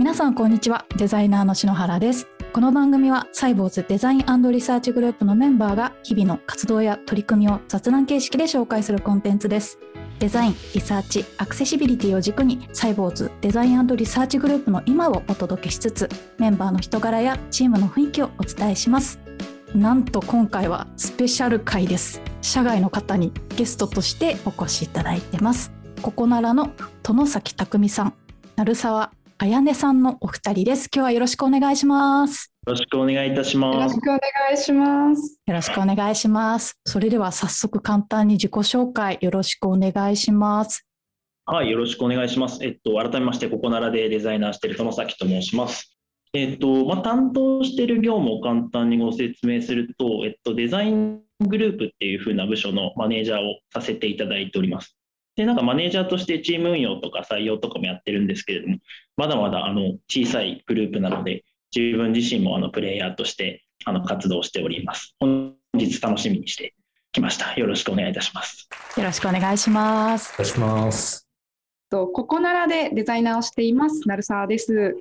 皆さんこんにちは。デザイナーの篠原です。この番組はサイボウズデザインリサーチグループのメンバーが日々の活動や取り組みを雑談形式で紹介するコンテンツです。デザイン、リサーチ、アクセシビリティを軸にサイボウズデザインリサーチグループの今をお届けしつつメンバーの人柄やチームの雰囲気をお伝えします。なんと今回はスペシャル回です。社外の方にゲストとしてお越しいただいてます。ここならの殿崎匠さん鳴沢彩音さんのお二人です。今日はよろしくお願いします。よろしくお願いいたします。よろしくお願いします。よろしくお願いします。それでは早速簡単に自己紹介よろしくお願いします。はい、よろしくお願いします。えっと、改めまして、ここならでデザイナーしている友崎と申します。えっと、まあ、担当している業務を簡単にご説明すると、えっと、デザイングループっていう風な部署のマネージャーをさせていただいております。で、なんかマネージャーとしてチーム運用とか採用とかもやってるんですけれども、まだまだあの小さいグループなので、自分自身もあのプレイヤーとしてあの活動しております。本日楽しみにしてきました。よろしくお願いいたします。よろしくお願いします。お願いします。とここならでデザイナーをしています、成沢です。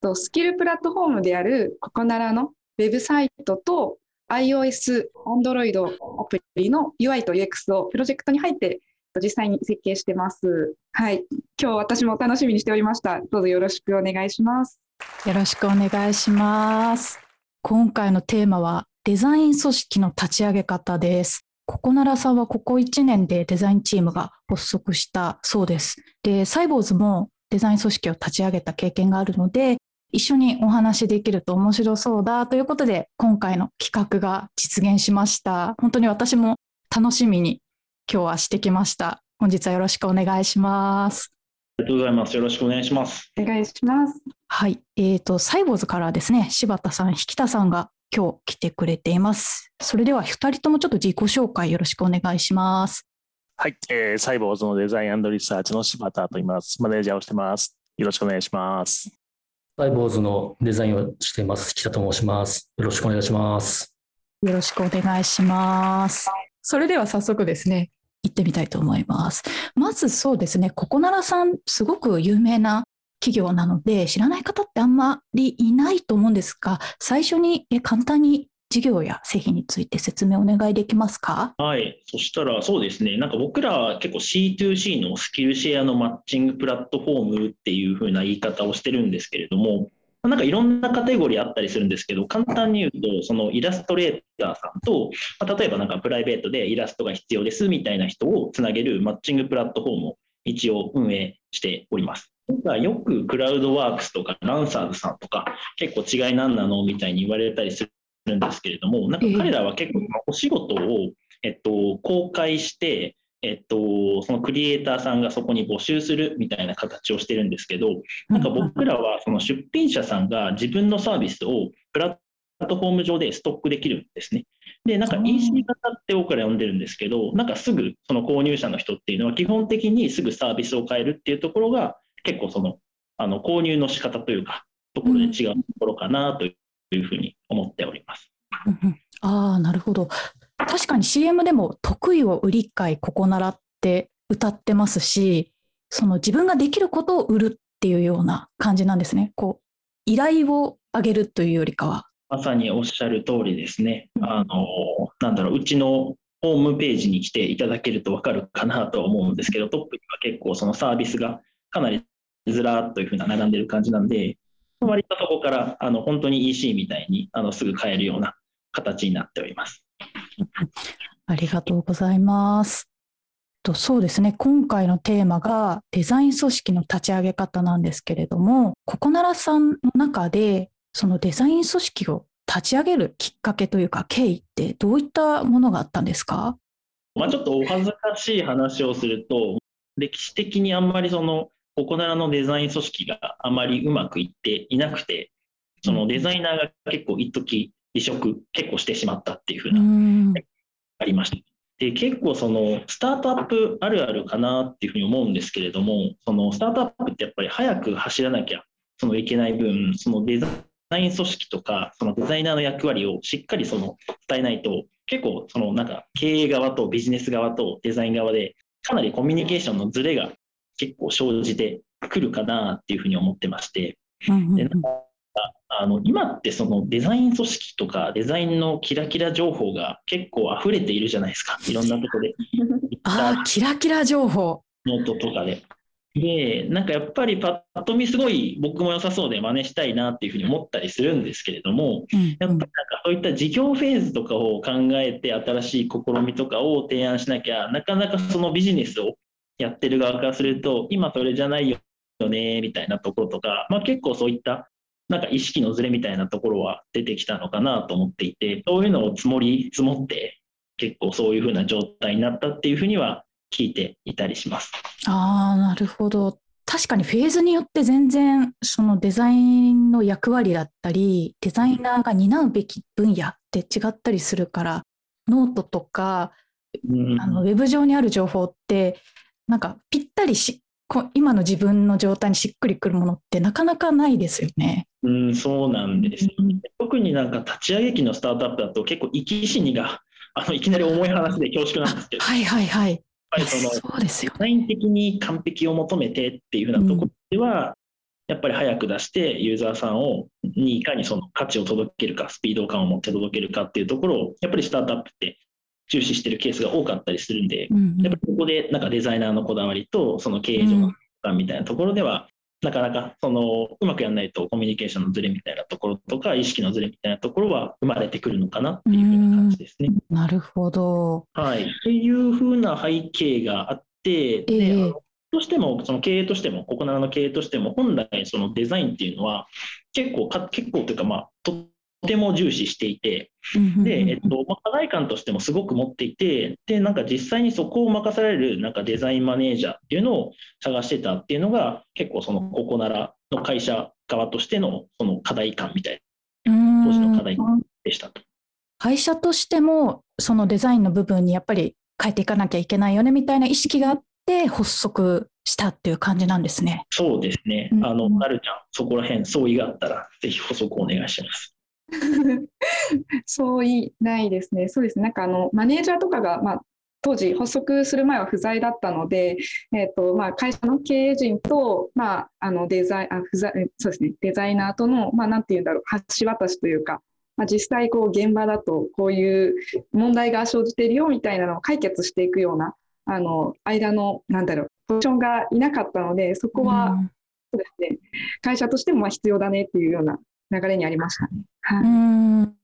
とスキルプラットフォームであるここならのウェブサイトと iOS、Android アプリの UI と UX をプロジェクトに入って実際に設計してます。はい。今日私も楽しみにしておりました。どうぞよろしくお願いします。よろしくお願いします。今回のテーマはデザイン組織の立ち上げ方です。ここならさんはここ1年でデザインチームが発足したそうです。で、サイボーズもデザイン組織を立ち上げた経験があるので、一緒にお話しできると面白そうだということで、今回の企画が実現しました。本当に私も楽しみに今日はしてきました。本日はよろしくお願いします。ありがとうございます。よろしくお願いします。お願いします。はい。えっ、ー、と、サイボーズからですね、柴田さん、引田さんが今日来てくれています。それでは二人ともちょっと自己紹介よろしくお願いします。はい。えー、サイボーズのデザインリサーチの柴田と言います。マネージャーをしてます。よろしくお願いします。サイボーズのデザインをしています。北と申します。よろしくお願いします。よろしくお願いします。それでは早速ですね、行ってみたいと思います。まずそうですね、ココナラさん、すごく有名な企業なので、知らない方ってあんまりいないと思うんですが、最初に簡単に事業や製品について説明お願いできますか？はい、そしたらそうですね、なんか僕らは結構 C2C のスキルシェアのマッチングプラットフォームっていう風な言い方をしてるんですけれども、なんかいろんなカテゴリーあったりするんですけど、簡単に言うと、そのイラストレーターさんと、まあ、例えばなんかプライベートでイラストが必要ですみたいな人をつなげるマッチングプラットフォームを一応運営しております。よくクラウドワークスとかランサーズさんとか結構違い何なのみたいに言われたりするんですけれども、なんか彼らは結構お仕事を、えっと、公開して、えっと、そのクリエイターさんがそこに募集するみたいな形をしてるんですけど、なんか僕らはその出品者さんが自分のサービスをプラットフォーム上でストックできるんですね。で、なんか EC 型って僕ら呼んでるんですけど、なんかすぐその購入者の人っていうのは基本的にすぐサービスを変えるっていうところが結構そのあの購入の仕方というか、ところで違うところかなというふうに思っております。ああ、なるほど。確かに CM でも得意を売り買いここならって歌ってますし、その自分ができることを売るっていうような感じなんですね。こう依頼をあげるというよりかは。まさにおっしゃる通りですね。あの、なんだろう、うちのホームページに来ていただけると分かるかなと思うんですけど、トップには結構そのサービスがかなりずらっというふうな並んでる感じなんで、割とそこからあの本当に EC みたいにあのすぐ買えるような形になっております。ありがとうございます。そうですね今回のテーマがデザイン組織の立ち上げ方なんですけれどもここならさんの中でそのデザイン組織を立ち上げるきっかけというか経緯ってどういったものがあったんですか、まあ、ちょっとお恥ずかしい話をすると歴史的にあんまりそのここならのデザイン組織があまりうまくいっていなくてそのデザイナーが結構一時離職結構してしまったっていうふうなありました。で結構そのスタートアップあるあるかなっていうふうに思うんですけれどもそのスタートアップってやっぱり早く走らなきゃそのいけない分そのデザイン組織とかそのデザイナーの役割をしっかりその伝えないと結構そのなんか経営側とビジネス側とデザイン側でかなりコミュニケーションのズレが結構生じてくるかなっていうふうに思ってまして。うんであの今ってそのデザイン組織とかデザインのキラキラ情報が結構溢れているじゃないですか。いろんなとこで。ああ、キラキラ情報。ノートとかで。で、なんかやっぱりパッと見すごい僕も良さそうで真似したいなっていうふうに思ったりするんですけれども、うんやっぱりなんかそういった事業フェーズとかを考えて新しい試みとかを提案しなきゃ、なかなかそのビジネスをやってる側からすると、今それじゃないよね、みたいなところとか、まあ結構そういったなんか意識のズレみたいなところは出てきたのかなと思っていて、そういうのを積もり積もって、結構そういうふうな状態になったっていうふうには聞いていたりします。ああ、なるほど。確かにフェーズによって全然そのデザインの役割だったり、デザイナーが担うべき分野って違ったりするから、ノートとかうんあのウェブ上にある情報って、なんかぴったりし、こ今の自分の状態にしっくりくるものってなかなかないですよね。うん、そうなんですようんね。特になんか立ち上げ期のスタートアップだと結構生き死にが あのいきなり重い話で恐縮なんですけど、やっはいはいはい。ぱりそのそうですよデ。ザイン的に完璧を求めてっていうふうなところでは、やっぱり早く出してユーザーさんをにいかにその価値を届けるか、スピード感を持って届けるかっていうところを、やっぱりスタートアップって重視してるケースが多かったりするんで、うんうん。やっぱりここでなんかデザイナーのこだわりとその経営上の感みたいなところでは、なかなかそのうまくやらないとコミュニケーションのズレみたいなところとか意識のズレみたいなところは生まれてくるのかなっていうふうな感じですね。なるほど。はい、っていうふうな背景があって、でえ。えあのどうしてもその経営としても、ココナラの経営としても、本来そのデザインっていうのは結構か、結構というか、まあ、とても重視していて、で、えっとまあ、課題感としてもすごく持っていて、で、なんか実際にそこを任されるなんかデザインマネージャーっていうのを探してたっていうのが、結構そのココナラの会社側としてのその課題感みたいうん当時の課題でしたと。会社としてもそのデザインの部分にやっぱり変えていかなきゃいけないよねみたいな意識があって発足したっていう感じなんですね。そうですね。うんあの、なるちゃん、そこら辺相違があったら、ぜひ補足お願いします。そういないですね。そうですね。なんかあのマネージャーとかが、まあ、当時発足する前は不在だったので、えっとまあ、会社の経営陣と、まあ、あのデザインあ不在えそうですねデザイナーとの、まあ、なんていうんだろう橋渡しというか、まあ、実際こう現場だとこういう問題が生じているよみたいなのを解決していくようなあの間のなんだろうポジションがいなかったのでそこは、うんそうですね会社としてもまあ必要だねっていうような流れにありましたね。はいうん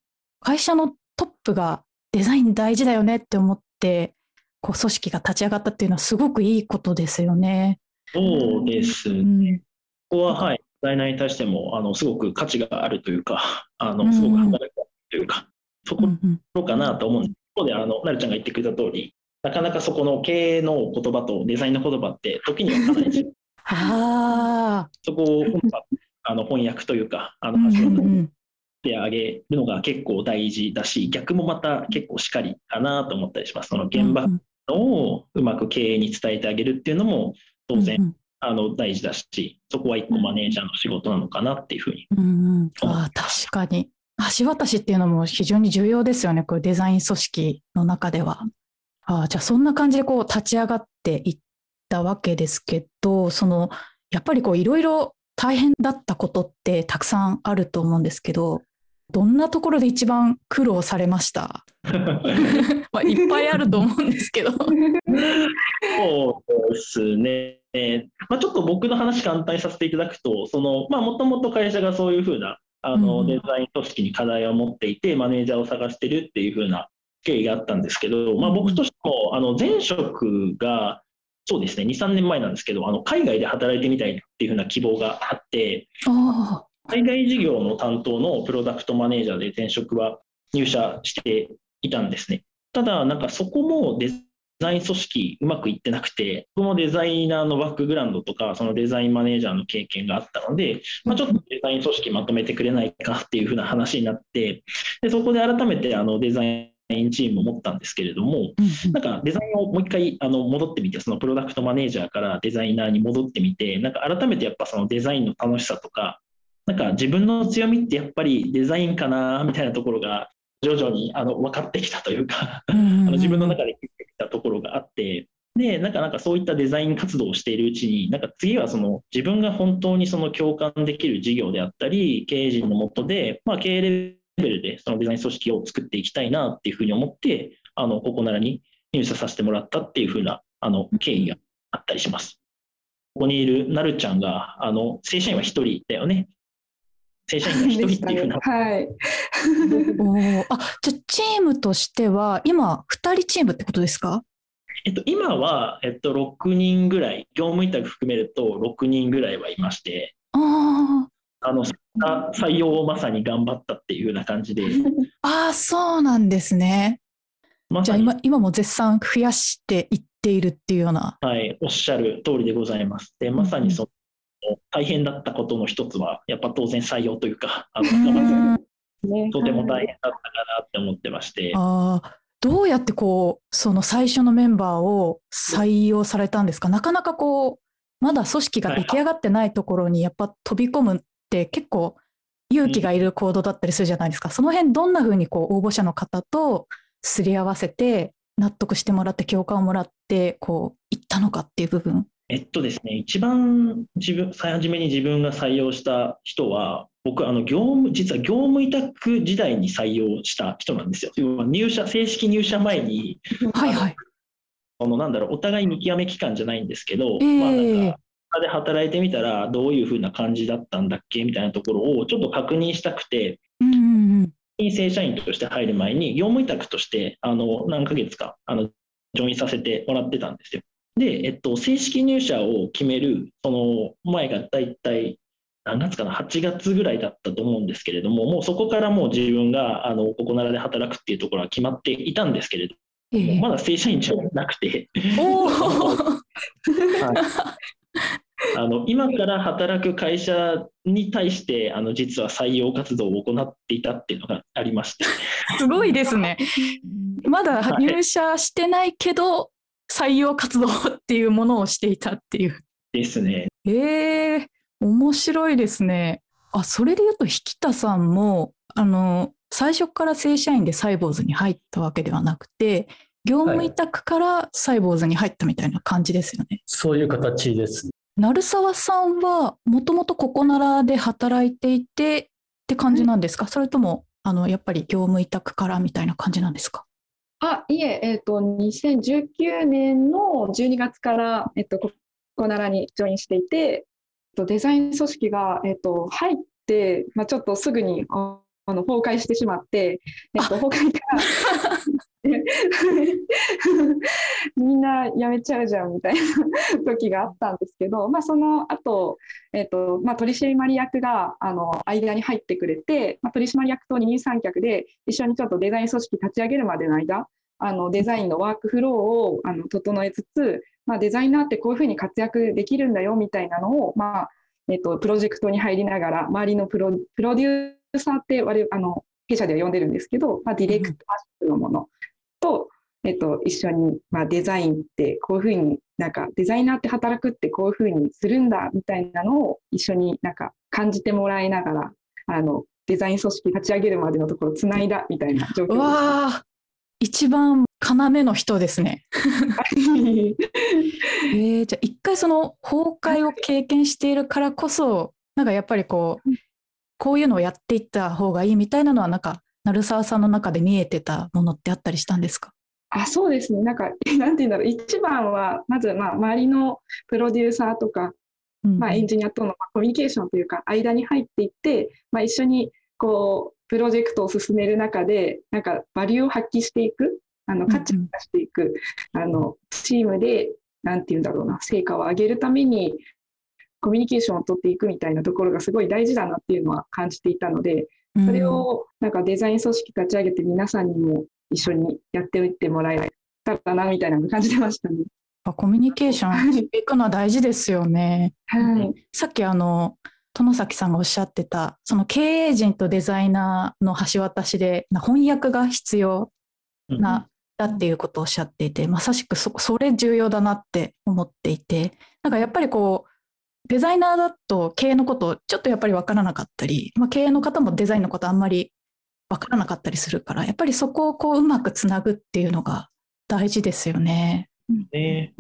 会社のトップがデザイン大事だよねって思ってこう組織が立ち上がったっていうのはすごくいいことですよね。そうですうね。んここは、はい、デザイナーに対しても、あの、すごく価値があるというか、あの、うんすごく働きがあるというか、そこうんうんろかなと思うんです。一方で、あの、なるちゃんが言ってくれた通り、なかなかそこの経営の言葉とデザインの言葉って、時にはかなり違うああ、そこをうまくあの翻訳というか、あのうん橋渡しうんうんてあげるのが結構大事だし、逆もまた結構しっかりかなと思ったりします。その現場うんをうまく経営に伝えてあげるっていうのも当然、うんあの大事だし、そこは一個マネージャーの仕事なのかなっていうふうに。うんうん、ああ確かに橋渡しっていうのも非常に重要ですよねこれデザイン組織の中では。ああじゃあそんな感じでこう立ち上がっていったわけですけどそのやっぱりこういろいろ大変だったことってたくさんあると思うんですけどどんなところで一番苦労されました？まあいっぱいあると思うんですけど。そうですね。まあ、ちょっと僕の話簡単にさせていただくと、その、まあ、もともと会社がそういうふうな、あの、うんデザイン組織に課題を持っていて、マネージャーを探してるっていうふうな経緯があったんですけど、まあ、僕としても、あの、前職が、そうですね、2、3年前なんですけど、あの、海外で働いてみたいっていうふうな希望があって、あ海外事業の担当のプロダクトマネージャーで前職は入社していたんですね。ただ、なんかそこもデザイン組織うまくいってなくて、僕もデザイナーのバックグラウンドとか、そのデザインマネージャーの経験があったので、まあ、ちょっとデザイン組織まとめてくれないかっていうふうな話になって、でそこで改めてあのデザインチームを持ったんですけれども、うんなんかデザインをもう一回あの戻ってみて、そのプロダクトマネージャーからデザイナーに戻ってみて、なんか改めてやっぱそのデザインの楽しさとか、なんか自分の強みってやっぱりデザインかなみたいなところが徐々にあの分かってきたというか、あの自分の中で気づいてきたところがあって、で、なんかなんかそういったデザイン活動をしているうちに、なんか次はその自分が本当にその共感できる事業であったり、経営陣のもとで、まあ、経営レベルでそのデザイン組織を作っていきたいなっていうふうに思って、あのここならに入社させてもらったっていうふうなあの経緯があったりします。ここにいるなるちゃんが、あの正社員は1人だよね。正社員が1人っていうふうな。はい。おあじゃあチームとしては今2人チームってことですか？えっと、今は、えっと、6人ぐらい、業務委託含めると6人ぐらいはいまして、ああの採用をまさに頑張ったっていうような感じで。ああ、そうなんですね。ま、じゃあ今今も絶賛増やしていっているっていうような。はい、おっしゃる通りでございます。で、まさにその、大変だったことの一つは、やっぱ当然採用というか、あのとても大変だったかなって思ってまして。ああ。どうやってこうその最初のメンバーを採用されたんですか？なかなかこうまだ組織が出来上がってないところにやっぱ飛び込むって結構勇気がいる行動だったりするじゃないですか、その辺どんなふうにこう応募者の方とすり合わせて納得してもらって共感をもらってこう行ったのかっていう部分えっとですね、一番自分、最初めに自分が採用した人は、僕、あの業務、実は業務委託時代に採用した人なんですよ。入社、正式入社前に、はいはい。あの、なんだろう、お互い見極め期間じゃないんですけど、えー、まあなんか、で働いてみたら、どういうふうな感じだったんだっけみたいなところをちょっと確認したくて、うんうんうん、正社員として入る前に、業務委託として、あの、何ヶ月か、あの、ジョインさせてもらってたんですよ。で、えっと、正式入社を決める、その前が大体、何月かな、8月ぐらいだったと思うんですけれども、もうそこからもう自分があのここならで働くっていうところは決まっていたんですけれども、まだ正社員じゃなくて あの今から働く会社に対してあの実は採用活動を行っていたっていうのがありましてすごいですね。まだ入社してないけど、採用活動っていうものをしていたっていう。ですね。えー、面白いですね。あそれで言うと引田さんもあの最初から正社員でサイボーズに入ったわけではなくて業務委託からサイボーズに入ったみたいな感じですよね。はい、そういう形です。鳴沢さんはもともとここならで働いていてって感じなんですか、それともあのやっぱり業務委託からみたいな感じなんですか？あいえ、えーと、2019年の12月から、えーと、ここならにジョインしていて、デザイン組織が、えーと、入って、まあ、ちょっとすぐにあの崩壊してしまって、えー、と崩壊から みんな辞めちゃうじゃんみたいな時があったんですけど、まあ、その後、えーとまあ取締役があの間に入ってくれて、まあ、取締役と二人三脚で一緒にちょっとデザイン組織立ち上げるまでの間あのデザインのワークフローをあの整えつつ、まあ、デザイナーってこういうふうに活躍できるんだよみたいなのを、まあえーと、プロジェクトに入りながら周りのプロプロデューサーって我あの弊社では呼んでるんですけど、まあ、ディレクターのものと、えっと、一緒に、まあ、デザインってこういうふうになんかデザイナーって働くってこういうふうにするんだみたいなのを一緒になんか感じてもらいながらあのデザイン組織立ち上げるまでのところつないだみたいな状況わ一番要の人ですね。えー、じゃあ一回その崩壊を経験しているからこそなんかやっぱりこうこういうのをやっていった方がいいみたいなのはなんか鳴沢さんの中で見えてたものってあったりしたんですか？あそうですね。なんか なんて言うんだろう。一番はまずまあ周りのプロデューサーとか、うん、まあ、エンジニアとのコミュニケーションというか間に入っていって、まあ、一緒にこうプロジェクトを進める中でなんかバリューを発揮していく。あの価値を出していく、うん、あのチームでなんて言うんだろうな成果を上げるためにコミュニケーションを取っていくみたいなところがすごい大事だなっていうのは感じていたのでそれをなんかデザイン組織立ち上げて皆さんにも一緒にやっておいてもらえたらなみたいな感じてましたね。コミュニケーションしていくのは大事ですよね。はい、さっきあの殿崎さんがおっしゃってたその経営陣とデザイナーの橋渡しで翻訳が必要な、だっていうことをおっしゃっていてまさしくそそれ重要だなって思っていてなんかやっぱりこうデザイナーだと経営のことちょっとやっぱり分からなかったり、まあ、経営の方もデザインのことあんまり分からなかったりするからやっぱりそこをこううまくつなぐっていうのが大事ですよね。ね。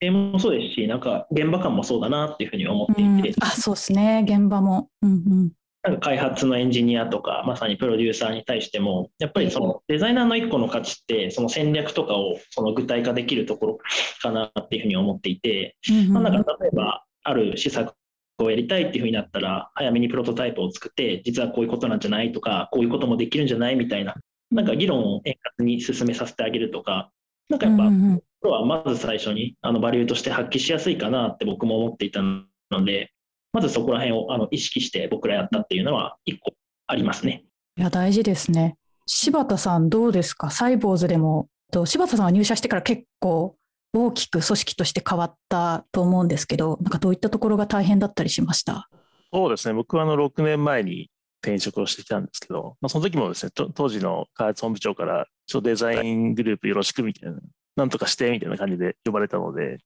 経営もそうですし、なんか現場感もそうだなっていうふうに思ってうん。いて、あそうですね。現場も。うんうん。なんか開発のエンジニアとか、まさにプロデューサーに対しても、やっぱりそのデザイナーの一個の価値って、その戦略とかをその具体化できるところかなっていうふうに思っていて、うんうん。まあ、なんか例えば、ある施策をやりたいっていうふうになったら、早めにプロトタイプを作って、実はこういうことなんじゃないとか、こういうこともできるんじゃないみたいな、なんか議論を円滑に進めさせてあげるとか、なんかやっぱ、うんはまず最初にあのバリューとして発揮しやすいかなって僕も思っていたので、まずそこら辺をあの意識して僕らやったっていうのは一個ありますね。いや大事ですね。柴田さんどうですか？サイボーズでもと柴田さんは入社してから結構大きく組織として変わったと思うんですけどなんかどういったところが大変だったりしました？そうですね、僕はあの6年前に転職をしてきたんですけど、まあ、その時もですね、と当時の開発本部長から、ちょデザイングループよろしくみたいな、なんとかしてみたいな感じで呼ばれたので、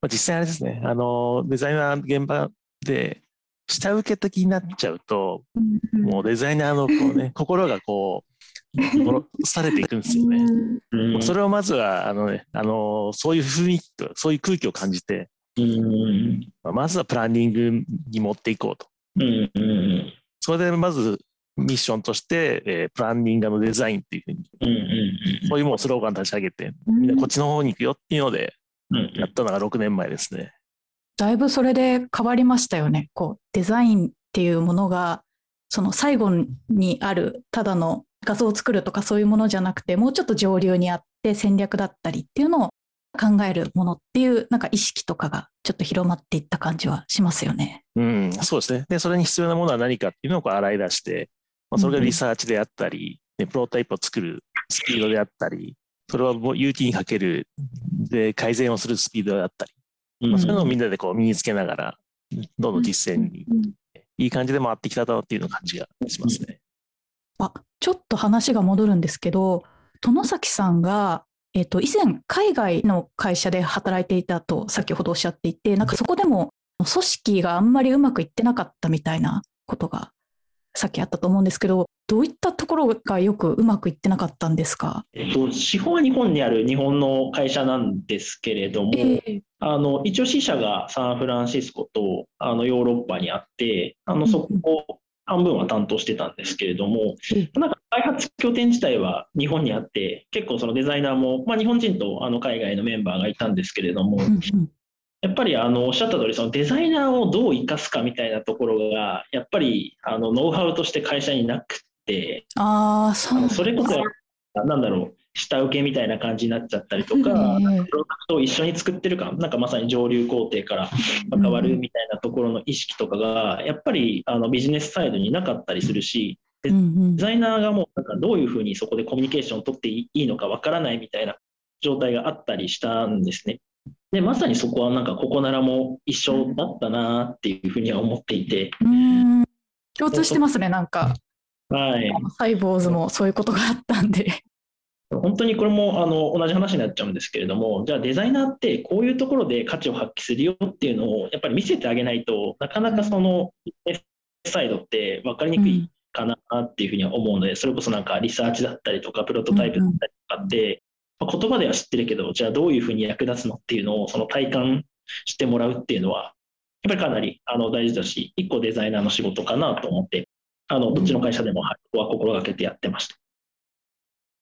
まあ、実際あれですね、あのデザイナー現場で下請け的になっちゃうと、もうデザイナーのこう、ね、心がこう、されていくんですよね。うん。それをまずはあの、ね、あのそういう雰囲気と、そういう空気を感じて、うん。まずはプランニングに持っていこうと。それでまずミッションとして、えープランニングのデザインっていうふうに、そういうもうスローガン立ち上げて、みんなこっちの方に行くよっていうので、うん。やったのが6年前ですね。だいぶそれで変わりましたよね。こうデザインっていうものがその最後にあるただの画像を作るとかそういうものじゃなくてもうちょっと上流にあって戦略だったりっていうのを考えるものっていうなんか意識とかがちょっと広まっていった感じはしますよね。うん、そうですね。で、それに必要なものは何かっていうのをこう洗い出して、まあ、それがリサーチであったり、ね、プロトタイプを作るスピードであったり、それをもう有機にかける、で、改善をするスピードであったり、うんまあ、そういうのをみんなでこう身につけながら、どんどん実践にいい感じで回ってきたなっていうの感じがしますね。あちょっと話が戻るんですけど殿崎さんが、えっと以前海外の会社で働いていたと先ほどおっしゃっていてなんかそこでも組織があんまりうまくいってなかったみたいなことがさっきあったと思うんですけどどういったところがよくうまくいってなかったんですか、えっと、資本は日本にある日本の会社なんですけれども、えあの一応支社がサンフランシスコとあのヨーロッパにあって、あのそこを半分は担当してたんですけれども、なんか開発拠点自体は日本にあって、結構そのデザイナーも、まあ、日本人とあの海外のメンバーがいたんですけれども、うんうんやっぱりあのおっしゃった通り、そのデザイナーをどう生かすかみたいなところが、やっぱりあのノウハウとして会社になくて、ああそうそれこそ、なんだろう、下請けみたいな感じになっちゃったりとか、ええプロダクトを一緒に作ってるか、なんかまさに上流工程から関わるみたいなところの意識とかが、やっぱりあのビジネスサイドになかったりするし、うんうん。デザイナーがもうなんかどういうふうにそこでコミュニケーションを取っていいのかわからないみたいな状態があったりしたんですね。で、まさにそこはなんかここならも一緒だったなっていうふうには思っていて、うーん。共通してますねなんか。はい。サイボーズもそういうことがあったんで。本当にこれもあの同じ話になっちゃうんですけれども、じゃあデザイナーってこういうところで価値を発揮するよっていうのをやっぱり見せてあげないとなかなかそのサイドって分かりにくいかなっていうふうには思うので、それこそなんかリサーチだったりとかプロトタイプだったりとかって、まあ言葉では知ってるけど、じゃあどういうふうに役立つのっていうのをその体感してもらうっていうのは、やっぱりかなりあの大事だし、一個デザイナーの仕事かなと思って、あのどっちの会社でもはいここは心がけてやってました。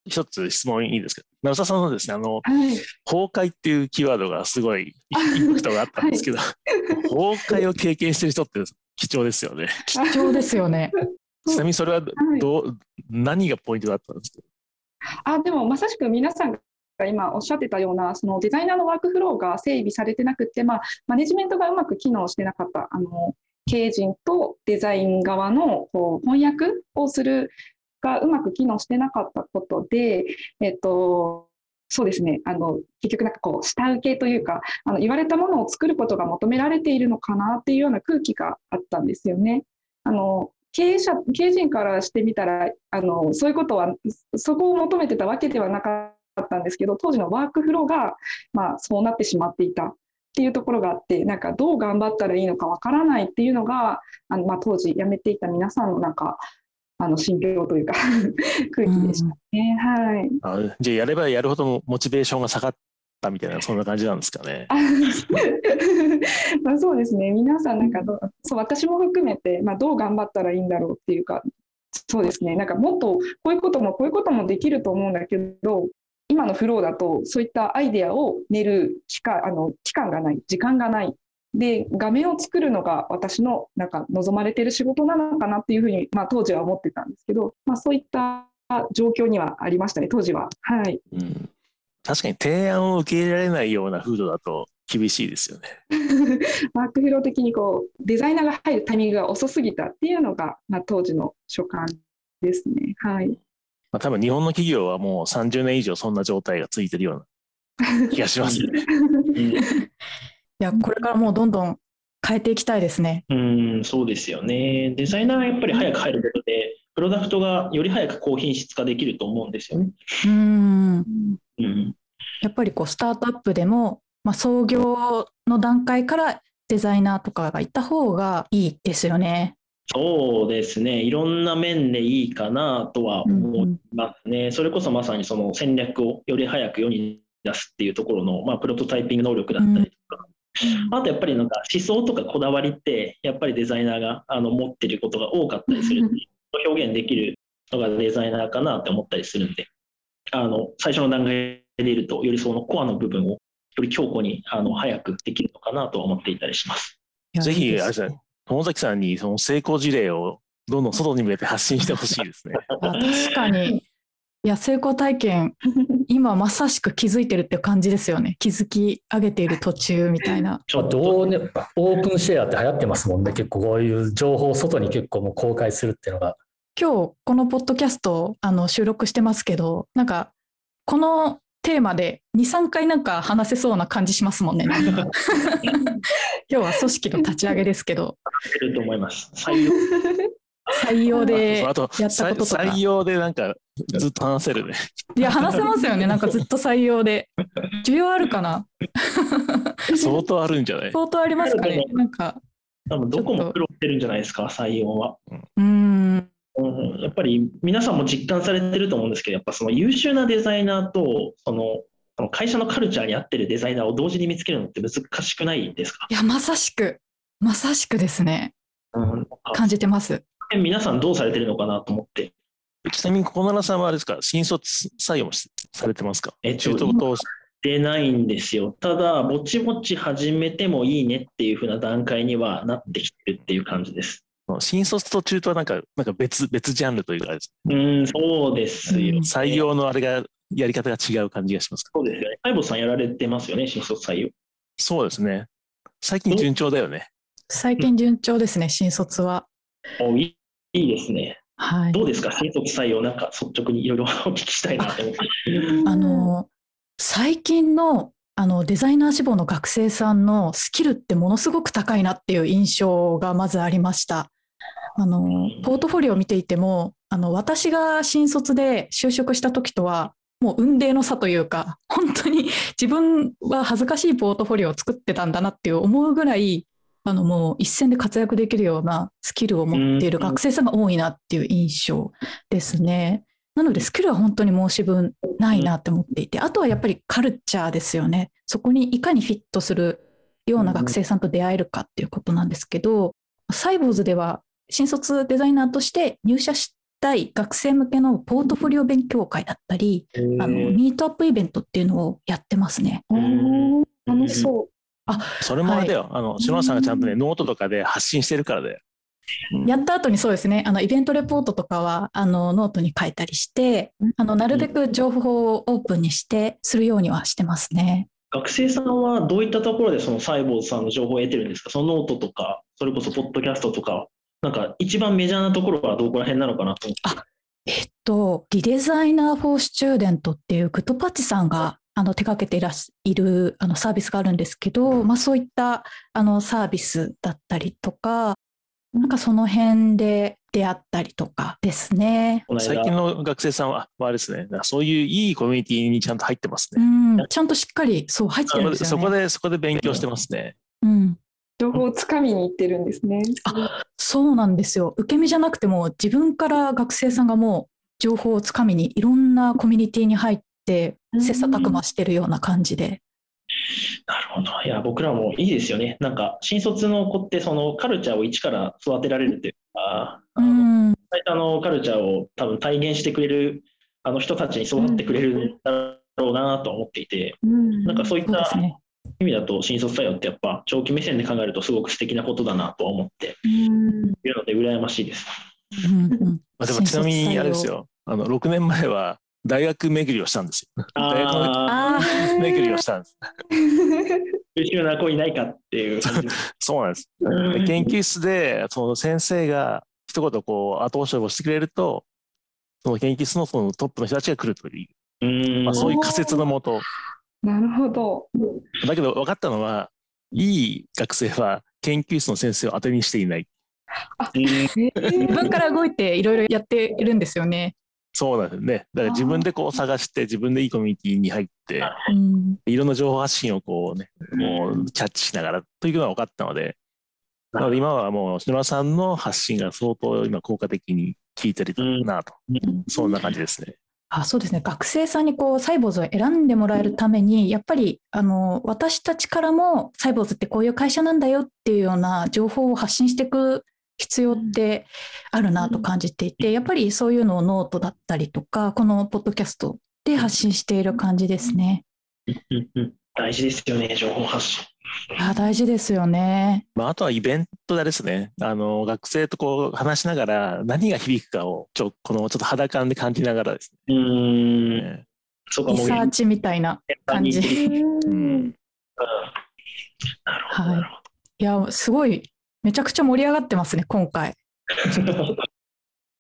一つ質問いいですか？成田さんのですね、あの、はい。崩壊っていうキーワードがすごいインパクトがあったんですけど、崩壊を経験してる人って貴重ですよね。貴重ですよね。ちなみにそれははいどう、何がポイントだったんですか？あでもまさしく皆さんが今おっしゃってたようなそのデザイナーのワークフローが整備されてなくて、まあ、マネジメントがうまく機能してなかったあの経営陣とデザイン側のこう翻訳をするがうまく機能してなかったことで、えっと、そうですねあの結局なんかこう下請けというかあの言われたものを作ることが求められているのかなっていうような空気があったんですよね。あの経営者経営陣からしてみたらあのそういうことはそこを求めてたわけではなかったんですけど当時のワークフローが、まあ、そうなってしまっていたっていうところがあってなんかどう頑張ったらいいのかわからないっていうのがあの、まあ、当時辞めていた皆さんのなんかあの心境というか 空気でしたね。はいあじゃあやればやるほどモチベーションが下がったみたいな、そんな感じなんですかね。まあそうですね、皆さんなんかどうそう私も含めて、まあ、どう頑張ったらいいんだろうっていうか、そうですね、なんかもっとこういうこともこういうこともできると思うんだけど、今のフローだとそういったアイデアを練る期間あの期間がない、時間がない。で、画面を作るのが私のなんか望まれている仕事なのかなっていうふうに、まあ、当時は思ってたんですけど、まあ、そういった状況にはありましたね、当時は。はい。うん、確かに提案を受け入れられないような風土だと厳しいですよね。マークフロー的にこうデザイナーが入るタイミングが遅すぎたっていうのが、まあ、当時の所感ですね。はい。まあ、多分日本の企業はもう30年以上そんな状態がついてるような気がします ね。うんいやこれからもうどんどん変えていきたいですね。うん、そうですよね。デザイナーがやっぱり早く入ることで、プロダクトがより早く高品質化できると思うんですよね。うんうん、やっぱりこうスタートアップでも、まあ、創業の段階からデザイナーとかがいた方がいいですよね。そうですね。いろんな面でいいかなとは思いますね。それこそまさにその戦略をより早く世に出すっていうところの、まあ、プロトタイピング能力だったりとか、あとやっぱりなんか思想とかこだわりって、やっぱりデザイナーがあの持ってることが多かったりするんで、表現できるのがデザイナーかなって思ったりするんで、あの最初の段階でいると、よりそのコアの部分をより強固にあの早くできるのかなとは思っていたりします。ぜひ、あれですね、友崎さんにその成功事例をどんどん外に向けて発信してほしいですね。あ確かに。いや成功体験 今まさしく気づいてるって感じですよね気づき上げている途中みたいなちょっとどうね、オープンシェアって流行ってますもんね。結構こういう情報を外に結構もう公開するっていうのが。今日このポッドキャストあの収録してますけどなんかこのテーマで23回なんか話せそうな感じしますもんね。なんか今日は組織の立ち上げですけど。いると思います。採用。採用であとやったこととか。採用でなんかずっと話せるね。いや話せますよね。なんかずっと採用で。需要あるかな？相当あるんじゃない？相当ありますかね？なんか多分どこも苦労してるんじゃないですか、採用は。うーんうん、やっぱり皆さんも実感されてると思うんですけど、やっぱその優秀なデザイナーと、その会社のカルチャーに合ってるデザイナーを同時に見つけるのって難しくないですか、いやまさしくまさしくですね。うん、感じてます。皆さんどうされてるのかなと思って。ちなみに、小奈さんはあれですか、新卒採用されてますか？えっと出ないんですよ。ただ、ぼちぼち始めてもいいねっていう風な段階にはなってきてるっていう感じです。新卒と中途はなんか、なんか別、別ジャンルというかうん、そうですよ、うん採用のあれが、やり方が違う感じがしますかそうですよね。相棒さんやられてますよね、新卒採用。そうですね。最近順調だよね。最近順調ですね新卒はおいいいいですね。はいどうですか、新卒採用、なんか率直にいろいろ お聞きしたいなと思って。あの最近のあのデザイナー志望の学生さんのスキルってものすごく高いなっていう印象がまずありました。あのポートフォリオを見ていてもあの私が新卒で就職した時とはもう雲泥の差というか本当に自分は恥ずかしいポートフォリオを作ってたんだなっていう思うぐらいあのもう一線で活躍できるようなスキルを持っている学生さんが多いなっていう印象ですね。なのでスキルは本当に申し分ないなって思っていて、あとはやっぱりカルチャーですよね。そこにいかにフィットするような学生さんと出会えるかっていうことなんですけど、サイボーズでは新卒デザイナーとして入社したい学生向けのポートフォリオ勉強会だったり、あのミートアップイベントっていうのをやってますね。おー楽しそう。それもあれだよ。あの、篠原さんがちゃんとね、ノートとかで発信してるからだよ。うんやった後にそうですね、あのイベントレポートとかはあのノートに書いたりして、あのなるべく情報をオープンにしてするようにはしてますね。学生さんはどういったところでそのサイボウズさんの情報を得てるんですか？そのノートとか、それこそポッドキャストとか、なんか一番メジャーなところはどこら辺なのかなと思って。えっと、 ReDesigner for Student っていう Goodpatch さんがあの手掛けていらっしいるあのサービスがあるんですけど、まあ、そういったあのサービスだったりとか、なんかその辺で出会ったりとかですね。最近間、の学生さんは、あれですね、そういういいコミュニティにちゃんと入ってますうね。ん、ちゃんとしっかりそう入ってるんですよね。そこで、そこで勉強してますね。うん、情報をつかみに行ってるんですね。そうなんですよ。受け身じゃなくても自分から学生さんがもう情報をつかみにいろんなコミュニティに入ってうん切磋琢磨してるような感じでなるほど。いや、僕らもいいですよね。なんか、新卒の子って、そのカルチャーを一から育てられるというか、あのうん会社のカルチャーを多分体現してくれるあの人たちに育ってくれるんだろうなと思っていて、うんなんかそういった。意味だと新卒採用ってやっぱ長期目線で考えるとすごく素敵なことだなとは思ってうんいるので羨ましいです。うんうんまあ、でもちなみにあれですよ、あの6年前は大学巡りをしたんですよ。大学巡りをしたんです。優秀な子いないかっていう。そうなんです。研究室でその先生が一言こう後押しをしてくれると、その研究室のそのトップの人たちが来るという、うんまあ、そういう仮説のもと、なるほど。だけど分かったのは、いい学生は研究室の先生を当てにしていない。うん 自分から動いていろいろやっているんですよね。そうなんですよね。だから自分でこう探して、自分でいいコミュニティに入って、うんいろんな情報発信をこうね、もうキャッチしながらというのが分かったので、なので今はもう篠村さんの発信が相当今効果的に効いてるなと、そんな感じですね。あそうですね。学生さんにこうサイボウズを選んでもらえるためにやっぱりあの私たちからもサイボウズってこういう会社なんだよっていうような情報を発信していく必要ってあるなと感じていてやっぱりそういうのをノートだったりとかこのポッドキャストで発信している感じですね。大事ですよね、情報発信。いや大事ですよね。まあ、あとはイベントですね。あの、学生とこう話しながら何が響くかをちょ、このちょっと肌感で感じながらですうーん、ね。そうか、リサーチみたいな感じ。うん。なるほど。はいいやすごいめちゃくちゃ盛り上がってますね今回。ど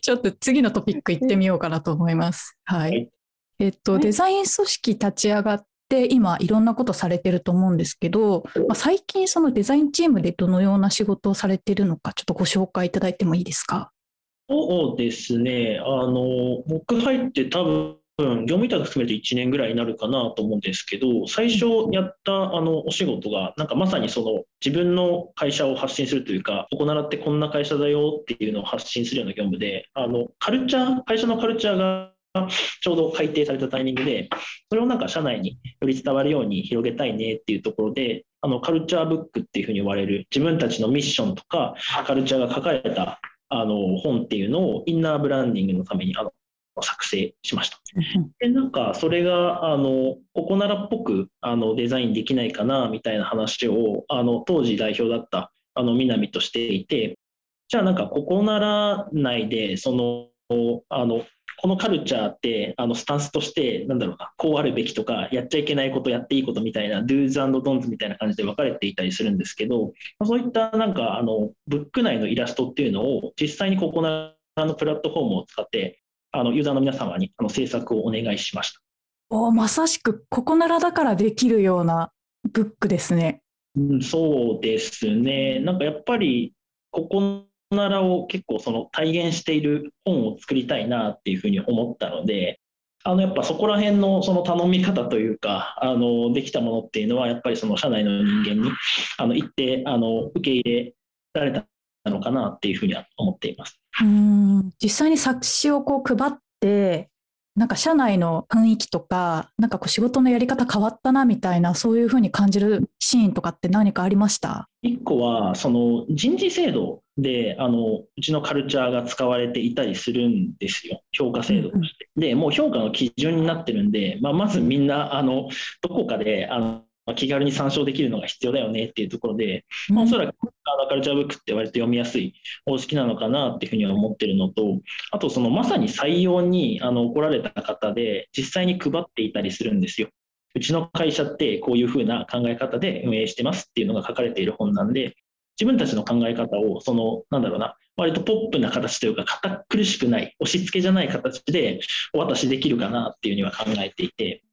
ちょっと次のトピック行ってみようかなと思います。はい。はいえっと、はいデザイン組織立ち上がって、今いろんなことされてると思うんですけど、まあ、最近そのデザインチームでどのような仕事をされてるのか、ちょっとご紹介いただいてもいいですか？そうですね、あの僕入って多分業務委託含めて1年ぐらいになるかなと思うんですけど、最初やったあのお仕事が、なんかまさにその自分の会社を発信するというか、ここならってこんな会社だよっていうのを発信するような業務で、あのカルチャー、会社のカルチャーがちょうど改定されたタイミングで、それをなんか社内により伝わるように広げたいねっていうところで、あのカルチャーブックっていうふうに言われる、自分たちのミッションとか、カルチャーが書かれたあの本っていうのをインナーブランディングのためにあの作成しました。で、なんかそれがあのここならっぽくあのデザインできないかなみたいな話をあの当時代表だったあの南としていて、じゃあなんかここなら内でそのあのこのカルチャーってあのスタンスとしてなんだろうなこうあるべきとかやっちゃいけないことやっていいことみたいな Do's Don'ts みたいな感じで分かれていたりするんですけどまあそういったなんかあのブック内のイラストっていうのを実際にここならのプラットフォームを使ってあのユーザーの皆様にあの制作をお願いしました。おまさしくここならだからできるようなブックですね。うん、そうですね。なんかやっぱり、ここならを結構その体現している本を作りたいなっていうふうに思ったので、あのやっぱそこら辺のその頼み方というか、あのできたものっていうのは、やっぱりその社内の人間にあの一定あの受け入れられたのかなっていうふうには思っています。うん実際に冊子をこう配ってなんか社内の雰囲気とかなんかこう仕事のやり方変わったなみたいなそういうふうに感じるシーンとかって何かありました？一個は、その人事制度であのうちのカルチャーが使われていたりするんですよ、評価制度として。で、もう評価の基準になってるんで、まあ、まずみんなあのどこかであの気軽に参照できるのが必要だよねっていうところで、まあおそらくカルチャーブックって割と読みやすい方式なのかなっていうふうには思ってるのと、あとそのまさに採用にあの来られた方で実際に配っていたりするんですよ。うちの会社ってこういうふうな考え方で運営してますっていうのが書かれている本なんで、自分たちの考え方を、その、なんだろうな、割とポップな形というか、堅苦しくない、押し付けじゃない形でお渡しできるかなっていうには考えていて、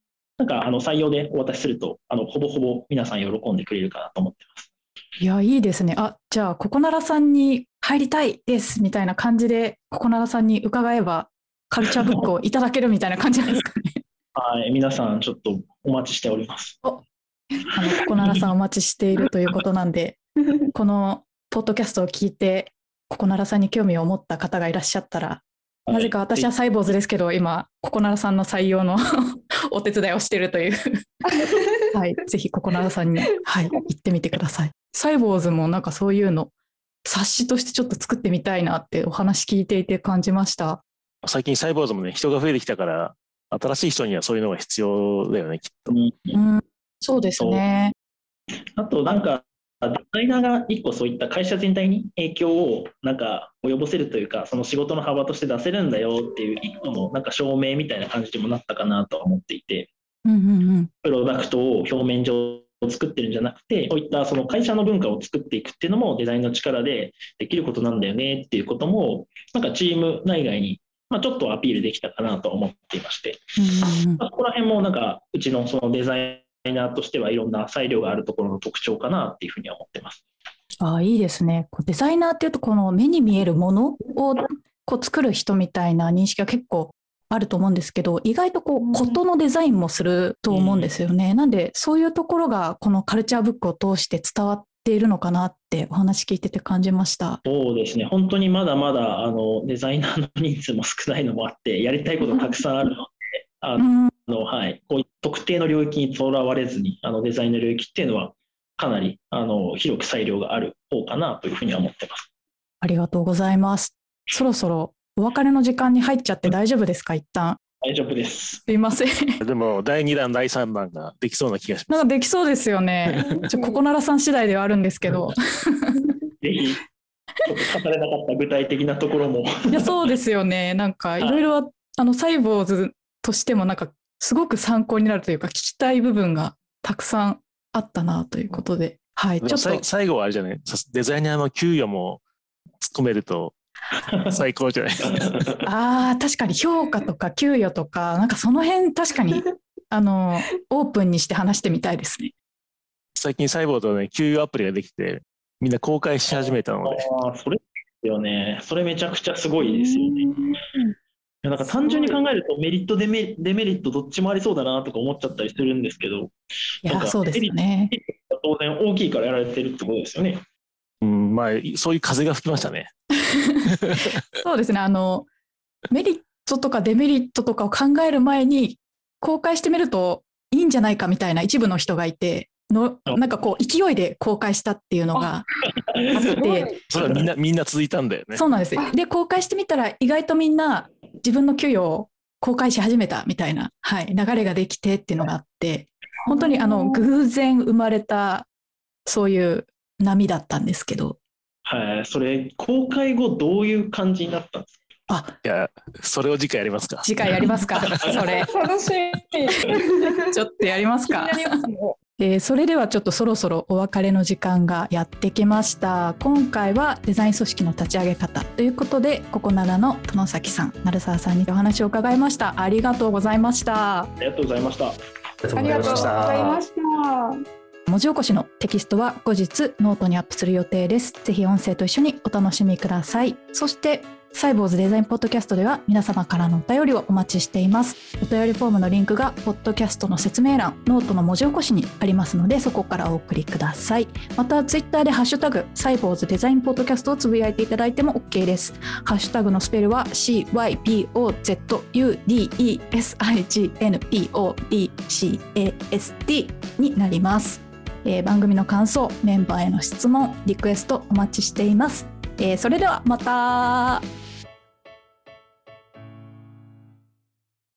なんかあの採用でお渡しすると、あのほぼほぼ皆さん喜んでくれるかなと思ってます。いやいいですねあじゃあここならさんに入りたいですみたいな感じでここならさんに伺えばカルチャーブックをいただけるみたいな感じなんですかね はい、皆さんちょっとお待ちしております。あのここならさんお待ちしているということなんで このポッドキャストを聞いてここならさんに興味を持った方がいらっしゃったらなぜか私はサイボーズですけど、今、ココナラさんの採用の お手伝いをしているという はい、ぜひココナラさんに、はい、行ってみてください。サイボーズもなんかそういうの、冊子としてちょっと作ってみたいなってお話聞いていて感じました。最近サイボーズもね、人が増えてきたから、新しい人にはそういうのが必要だよね、きっと。うんうん、そうですね。あとなんか、デザイナーが一個そういった会社全体に影響をなんか及ぼせるというか、その仕事の幅として出せるんだよっていう一個のなんか証明みたいな感じにもなったかなとは思っていて、うんうんうん。プロダクトを表面上作ってるんじゃなくて、そういったその会社の文化を作っていくっていうのもデザインの力でできることなんだよねっていうことも、なんかチーム内外に、まあ、ちょっとアピールできたかなと思っていまして、うここら辺もなんかうちのそのデザイナーとしてはいろんな裁量があるところの特徴かなっていうふうには思ってます。ああいいですね。こうデザイナーっていうとこの目に見えるものをこう作る人みたいな認識が結構あると思うんですけど意外とこうんうことのデザインもすると思うんですよね。なんでそういうところがこのカルチャーブックを通して伝わっているのかなってお話聞いてて感じました。そうですね、本当にまだまだあのデザイナーの人数も少ないのもあって、やりたいことたくさんあるので、あのうん、のはい、こういう特定の領域にとらわれずに、あのデザインの領域っていうのは、かなりあの広く裁量がある方かなというふうには思ってます。ありがとうございます。そろそろお別れの時間に入っちゃって大丈夫ですか？一旦。大丈夫です。すいません。でも、第2弾、第3弾ができそうな気がします。なんかできそうですよね。ちょココナラさん次第ではあるんですけど。ぜひ、ちょっと語れなかった具体的なところも、いやそうですよね。なんかいろいろあのサイボーズとしてもなんかすごく参考になるというか聞きたい部分がたくさんあったなということで、はい、ちょっと。最後はあれじゃない？さデザイナーの給与も突っ込めると 最高じゃない？ああ確かに評価とか給与とかなんかその辺確かに あのオープンにして話してみたいですね。最近サイボードのね、給与アプリができて、みんな公開し始めたので、あーそれですよね、それめちゃくちゃすごいですよね。いやなんか単純に考えるとメリットデメ、デメリットどっちもありそうだなとか思っちゃったりするんですけど、いなんかやそうですよね。当然大きいからやられてるってことですよね。うん、まあ、そういう風が吹きましたね。そうですねあのメリットとかデメリットとかを考える前に公開してみるといいんじゃないかみたいな一部の人がいてのなんかこう勢いで公開したっていうのがあってそれはみんな、みんな続いたんだよね。そうなんですで公開してみたら意外とみんな自分の給与を公開し始めたみたいな、はい、流れができてっていうのがあって本当にあの偶然生まれたそういう波だったんですけどはい、それ、公開後どういう感じになったんですか？あいや、それを次回やりますか。次回やりますかそれ楽しみ。ちょっとやりますか気になりますね。えーそれではちょっとそろそろお別れの時間がやってきました。今回はデザイン組織の立ち上げ方ということでココナラの殿崎さん鳴沢さんにお話を伺いました。ありがとうございました。ありがとうございました。ありがとうございました。文字起こしのテキストは後日ノートにアップする予定です。ぜひ音声と一緒にお楽しみください。そしてサイボウズデザインポッドキャストでは皆様からのお便りをお待ちしています。お便りフォームのリンクがポッドキャストの説明欄ノートの文字起こしにありますのでそこからお送りください。またツイッターでハッシュタグサイボウズデザインポッドキャストをつぶやいていただいても OK です。ハッシュタグのスペルは CYBOZUDESIGNPODCAST になります。えー番組の感想メンバーへの質問リクエストお待ちしています、えーそれではまた。